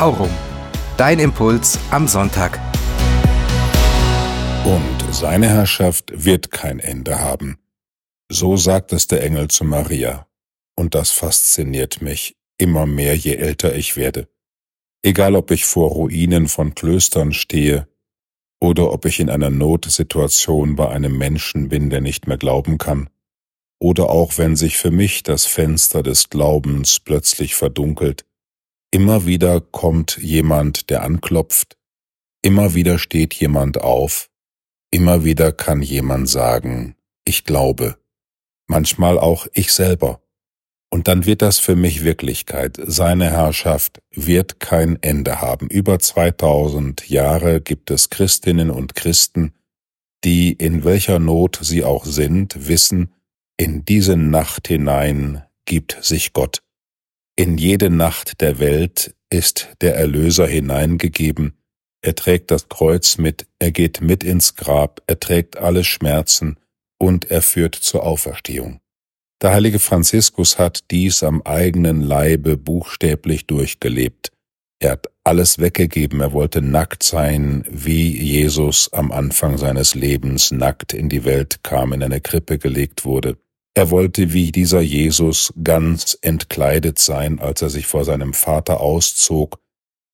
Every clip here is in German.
Aurum. Dein Impuls am Sonntag. Und seine Herrschaft wird kein Ende haben. So sagt es der Engel zu Maria. Und das fasziniert mich immer mehr, je älter ich werde. Egal ob ich vor Ruinen von Klöstern stehe oder ob ich in einer Notsituation bei einem Menschen bin, der nicht mehr glauben kann, oder auch wenn sich für mich das Fenster des Glaubens plötzlich verdunkelt, Immer wieder kommt jemand, der anklopft, immer wieder steht jemand auf, immer wieder kann jemand sagen, ich glaube, manchmal auch ich selber. Und dann wird das für mich Wirklichkeit. Seine Herrschaft wird kein Ende haben. Über 2000 Jahre gibt es Christinnen und Christen, die in welcher Not sie auch sind, wissen, in diese Nacht hinein gibt sich Gott. In jede Nacht der Welt ist der Erlöser hineingegeben, er trägt das Kreuz mit, er geht mit ins Grab, er trägt alle Schmerzen und er führt zur Auferstehung. Der heilige Franziskus hat dies am eigenen Leibe buchstäblich durchgelebt. Er hat alles weggegeben, er wollte nackt sein, wie Jesus am Anfang seines Lebens nackt in die Welt kam, in eine Krippe gelegt wurde. Er wollte wie dieser Jesus ganz entkleidet sein, als er sich vor seinem Vater auszog,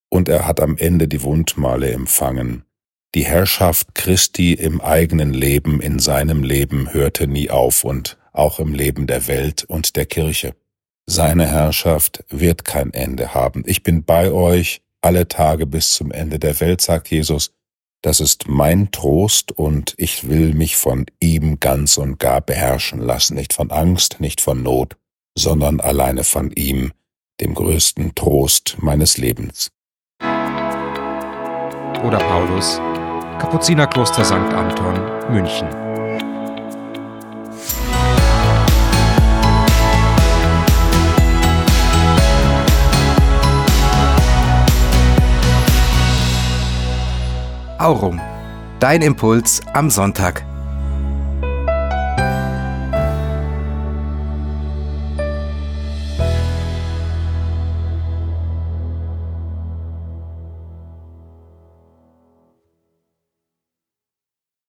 und er hat am Ende die Wundmale empfangen. Die Herrschaft Christi im eigenen Leben, in seinem Leben hörte nie auf und auch im Leben der Welt und der Kirche. Seine Herrschaft wird kein Ende haben. Ich bin bei euch alle Tage bis zum Ende der Welt, sagt Jesus, das ist mein Trost und ich will mich von ihm ganz und gar beherrschen lassen, nicht von Angst, nicht von Not, sondern alleine von ihm, dem größten Trost meines Lebens. Oder Paulus, Kapuzinerkloster St. Anton, München. Aurum. Dein Impuls am Sonntag.